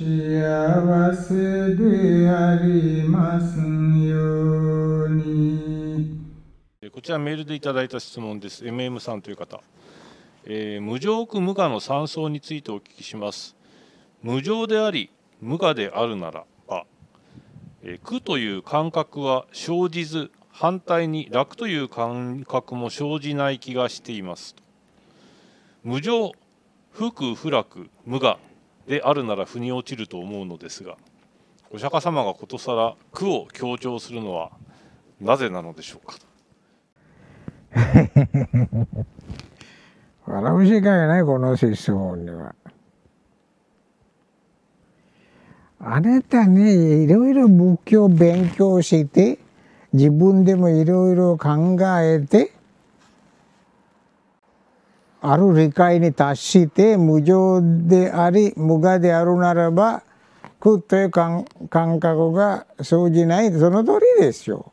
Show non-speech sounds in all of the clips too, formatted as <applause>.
幸せでありますように。こちらメールでいただいた質問です。MM さんという方、えー無常苦無我の三層についてお聞きします。無常であり無我であるならば、えー苦という感覚は生じず反対に楽という感覚も生じない気がしています。無常不苦不楽無我。であるなら腑に落ちると思うのですがお釈迦様がことさら苦を強調するのはなぜなのでしょうか？<laughs> 笑うしかいないこの質問には。あなたねいろいろ仏教勉強して自分でもいろいろ考えてある理解に達して無常であり無我であるならば苦という感感覚が生じないその通りですよ。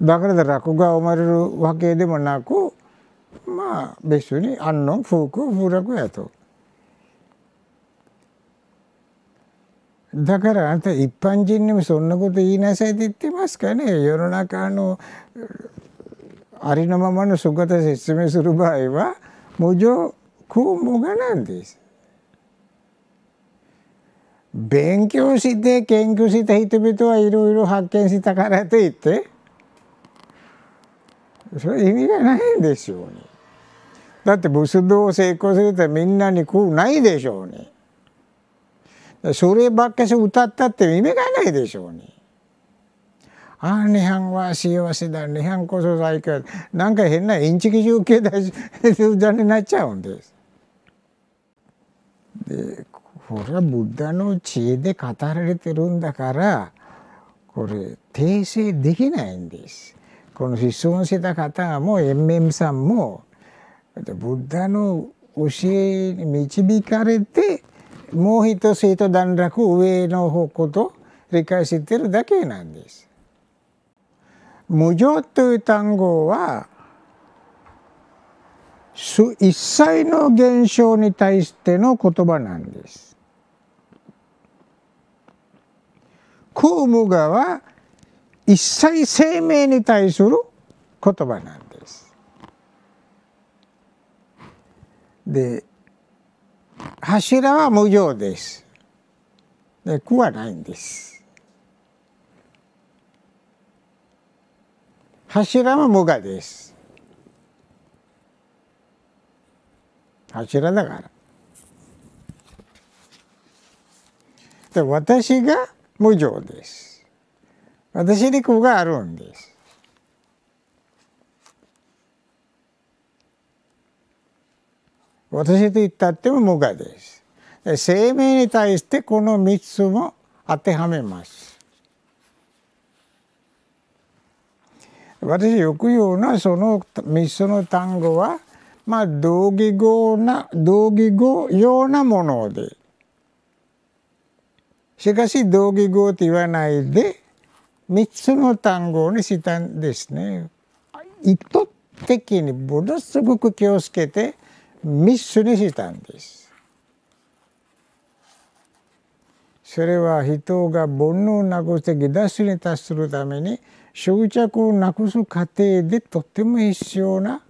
だから楽が生まれるわけでもなくまあ別に安穏不苦不楽やと。だからあんた一般人にもそんなこと言いなさいって言ってますかね世の中のありのままの姿で説明する場合は無常空無我なんです。勉強して研究した人々はいろいろ発見したからといってそれ意味がないんでしょうね。だって仏道を成功するとみんなに空ないでしょうね。そればっかし歌ったって意味がないでしょうね。ああ、涅槃は幸せだ、涅槃こそ最強だ。なんか変なインチキ中継だし、<laughs> になっちゃうんです。で、これはブッダの知恵で語られてるんだから、これ訂正できないんです。この質問した方も、エンメムさんも、ブッダの教えに導かれて、もう一つ一段落上の方こと理解してるだけなんです。無常という単語は一切の現象に対しての言葉なんです。空無我は一切生命に対する言葉なんです。で柱は無常です。で苦はないんです。柱は無我です。柱だから。で私が無常です。私に苦があるんです。私と言ったっても無我です。生命に対してこの3つも当てはめます。私よく言うのはその3つの単語はまあ同義語な同義語ようなものでしかし同義語と言わないで3つの単語にしたんですね。意図的にものすごく気をつけて3つにしたんです。それは人が煩悩なくして下脱に達するために執着をなくす過程でとても必要な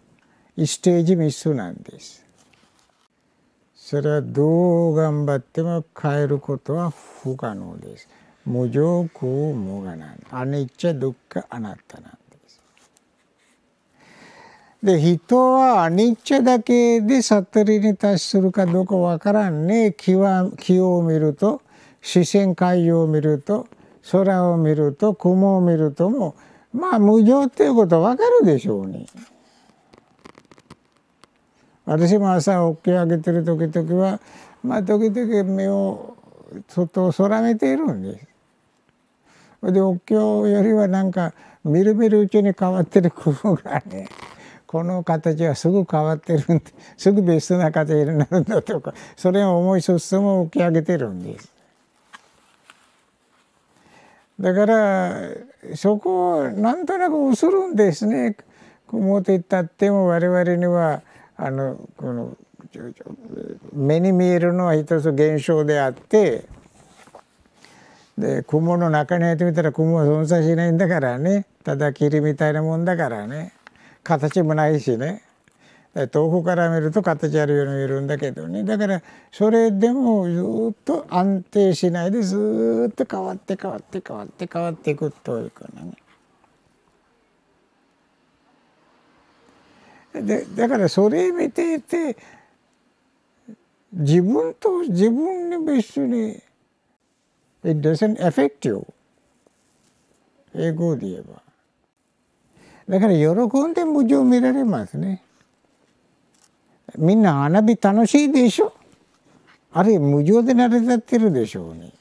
ステージ3つなんです。それはどう頑張っても変えることは不可能です。無常空無我なんアニッチャドッカアナッタなんです。で人はアニッチャだけで悟りに達するかどうかわからんね木は木を見ると視線海洋を見ると空を見ると雲を見るともまあ無常っていうことわかるでしょうね。私も朝起き上げてる時々はまあ時々目を外を空めているんです。でお経よりはなんかみるみるうちに変わってる工夫がねこの形はすぐ変わってるんですぐ別な形になるんだとかそれを思いつつも起き上げてるんです。だからそこをなんとなく薄るんですね。雲といったっても我々にはあのこの目に見えるのは一つ現象であってで雲の中に入ってみたら雲は存在しないんだからね。ただ霧みたいなもんだからね。形もないしね。遠くから見ると形あるように見えるんだけどね。だからそれでもずっと安定しないでずっと変わって変わって変わって変わっていくというかね。でだからそれ見ていて自分と自分に別に It doesn't affect you 英語で言えば。だから喜んで無常見られますね。みんな花火楽しいでしょあれ無常で成り立ってるでしょうね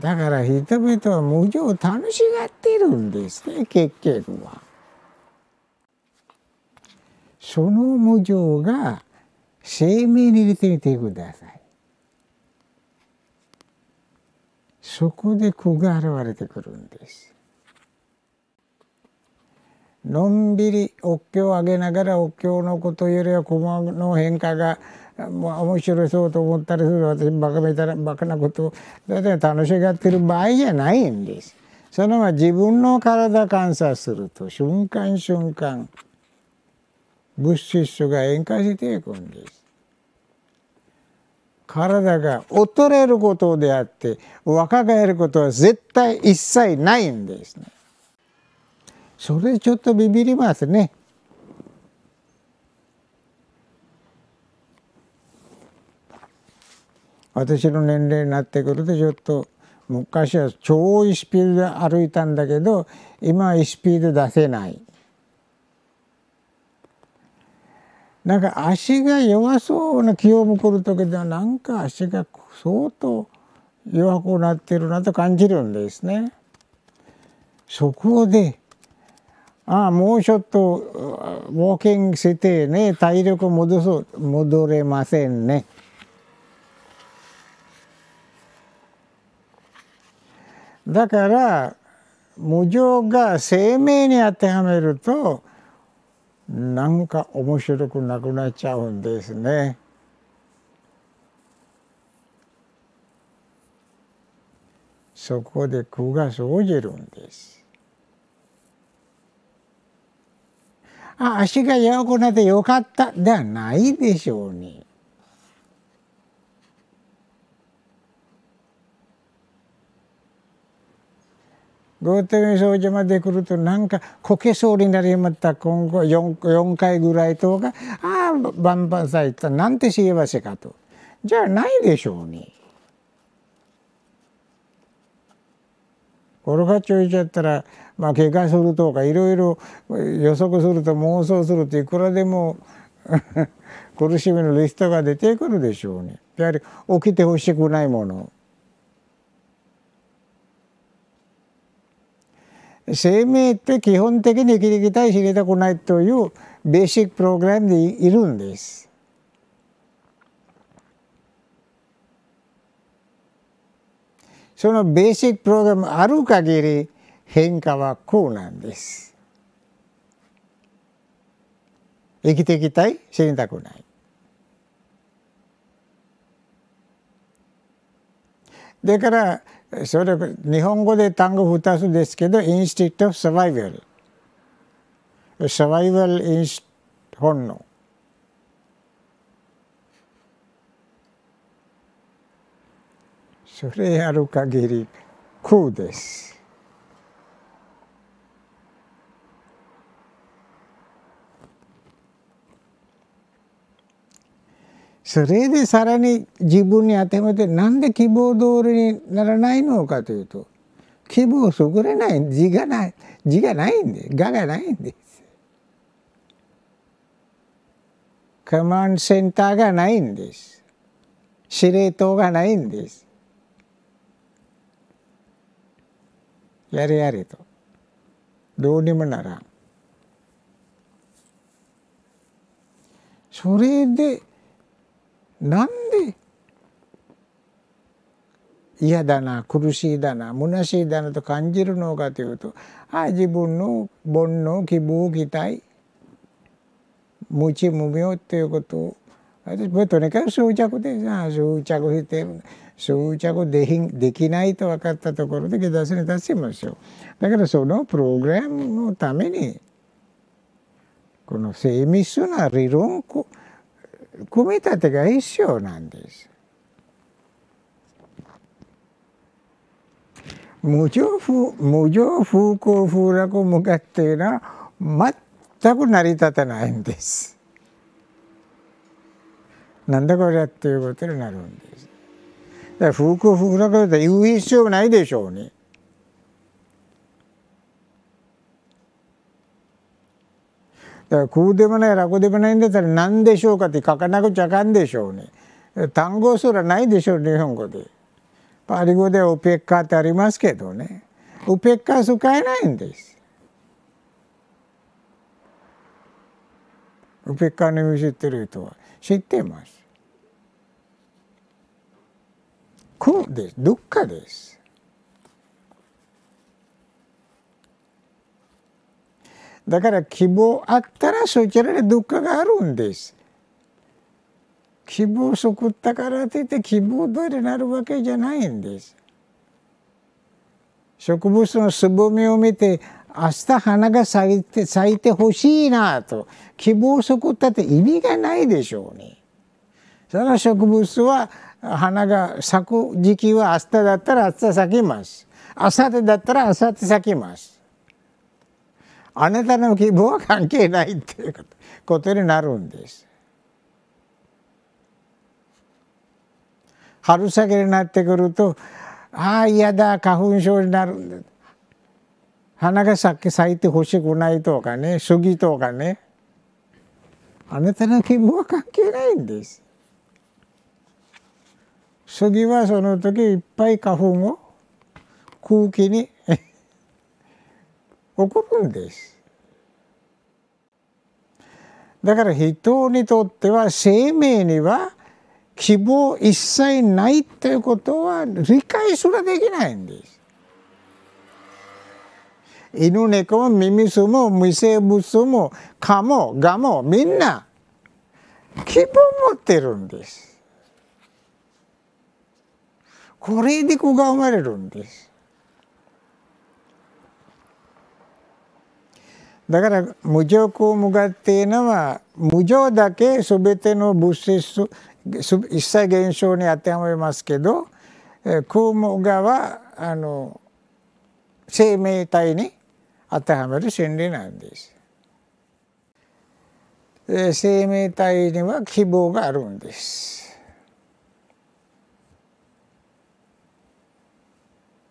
だから人々は無常を楽しがってるんですね結局は。その無常が生命に入れてみてください。そこで苦が現れてくるんです。のんびりお経を上げながらお経のことよりは駒の変化が面白そうと思ったりする私バカみたいなバカなことをだいたい楽しがってる場合じゃないんです。そのまま自分の体観察すると瞬間瞬間物質が変化していくんです。体が衰えることであって若返ることは絶対一切ないんですね。それちょっとビビりますね。私の年齢になってくるとちょっと昔は超いいスピードで歩いたんだけど今はスピード出せない。なんか足が弱そうな気を向くる時ではなんか足が相当弱くなってるなと感じるんですね。そこでああもうちょっとウォーキングしてね体力戻そう戻れませんね。だから無常が生命に当てはめるとなんか面白くなくなっちゃうんですね。そこで苦が生じるんです。あ足が弱くなってよかった。ではないでしょうに。ゴーテミ掃除まで来るとなんかこけそうになりまった。今後 4, 4回ぐらいとか。ああバンバンされた。なんて幸せかと。じゃあないでしょうに。コロガチョいちゃったらまあ怪我するとかいろいろ予測すると妄想するといくらでも <laughs> 苦しみのリストが出てくるでしょうね。やはり起きてほしくないもの。生命って基本的に生きていきたい知りたくないというベーシックプログラムでいるんです。そのベーシックプログラムある限り変化はこうなんです。生きていきたい死にたくない。だからそれ日本語で単語2つですけどインスティクト・サバイバルサバイバル・インス本能それやる限り空です。それでさらに自分に当てはめてなんで希望通りにならないのかというと希望をれない字がない字がないんですががないんです。カマンセンターがないんです。司令塔がないんです。やれやれとどうにもならん。それでなんで？嫌だな苦しいだな虚しいだなと感じるのかというとああ自分の煩悩希望期待無知無明っていうことを私もとにかく執着でさ執着して執着でできないと分かったところで下脱に立ちましょう。だからそのプログラムのためにこの精密な理論組み立てが必要なんです。無常不無常風光風楽向かっていうのは全く成り立たないんです。なんだこれっていうことになるんです。だから風光風楽だったら言う必要ないでしょうね。だから空でもない楽でもないんだったら何でしょうかって書かなくちゃあかんでしょうね。単語すらないでしょう日本語で。パリ語でウペッカーってありますけどね。ウペッカ使えないんです。ウペッカの意味知ってる人は知ってます。苦です。どっかです。だから希望あったらそちらでどっかがあるんです。希望を作ったからといって希望通りになるわけじゃないんです。植物のつぼみを見て明日花が咲いて咲いてほしいなと希望を作ったって意味がないでしょうね。その植物は花が咲く時期は明日だったら明日咲きます。明後日だったら明後日咲きます。あなたの希望は関係ないっていうことになるんです。春先になってくるとああ嫌だ花粉症になるんだ花が咲いてほしくないとかね杉とかねあなたの希望は関係ないんです。杉はその時いっぱい花粉を空気に起こるんです。だから人にとっては生命には希望一切ないということは理解すらできないんです。犬猫も耳すも無生物も蚊もガもみんな希望持ってるんです。これで子が生まれるんです。だから無常空無我っていうのは無常だけ全ての物質一切現象に当てはめますけど空無我はあの生命体に当てはめる真理なんです。生命体には希望があるんです。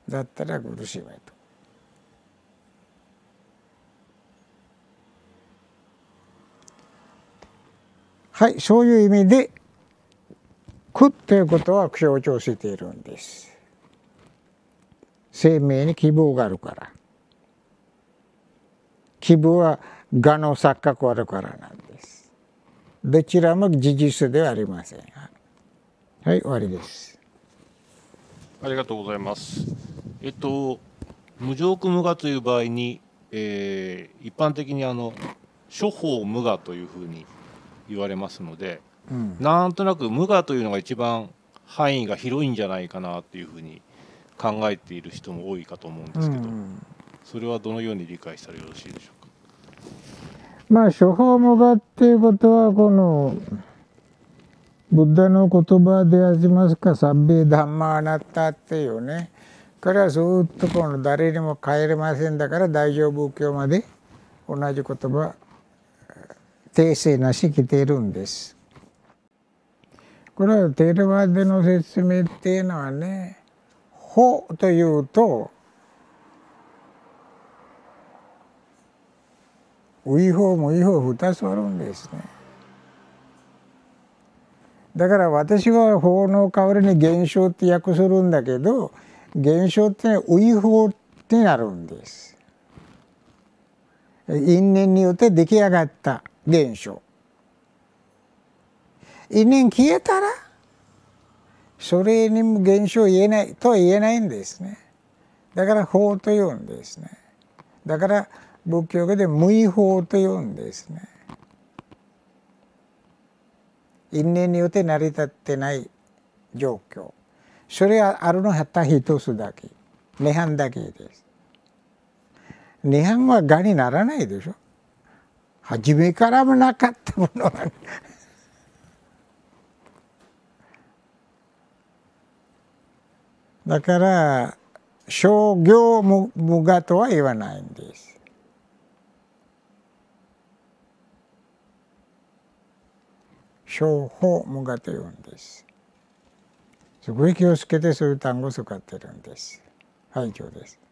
だったら苦しめと。はいそういう意味で苦ということは強調しているんです。生命に希望があるから。希望は我の錯覚あるからなんです。どちらも事実ではありませんはい終わりです。ありがとうございます。えっと無常苦無我という場合に、えー、一般的にあの諸法無我というふうに言われますので、うん、なんとなく無我というのが一番範囲が広いんじゃないかなっていうふうに考えている人も多いかと思うんですけど、うん、それはどのように理解したらよろしいでしょうか？まあ処方無我っていうことはこのブッダの言葉でありますか「サッビーダンマーナッタ」っていうね。これはずっとこの誰にも変えれませんだから大乗仏教まで同じ言葉訂正なし来てるんです。これはテレワでの説明っていうのはね法というとウイ法もイ法二つあるんですね。だから私は法の代わりに現象って訳するんだけど現象ってウイ法ってなるんです。因縁によって出来上がった現象因縁消えたらそれにも現象言えないとは言えないんですね。だから法と言うんですね。だから仏教語で無意法と言うんですね。因縁によって成り立ってない状況。それはあるのはた一つだけ。涅槃だけです。涅槃はがにならないでしょ。初めからもなかったものはだから商業無我とは言わないんです。商法無我と言うんです。すごい気をつけてそういう単語を使ってるんです。はい、今日です。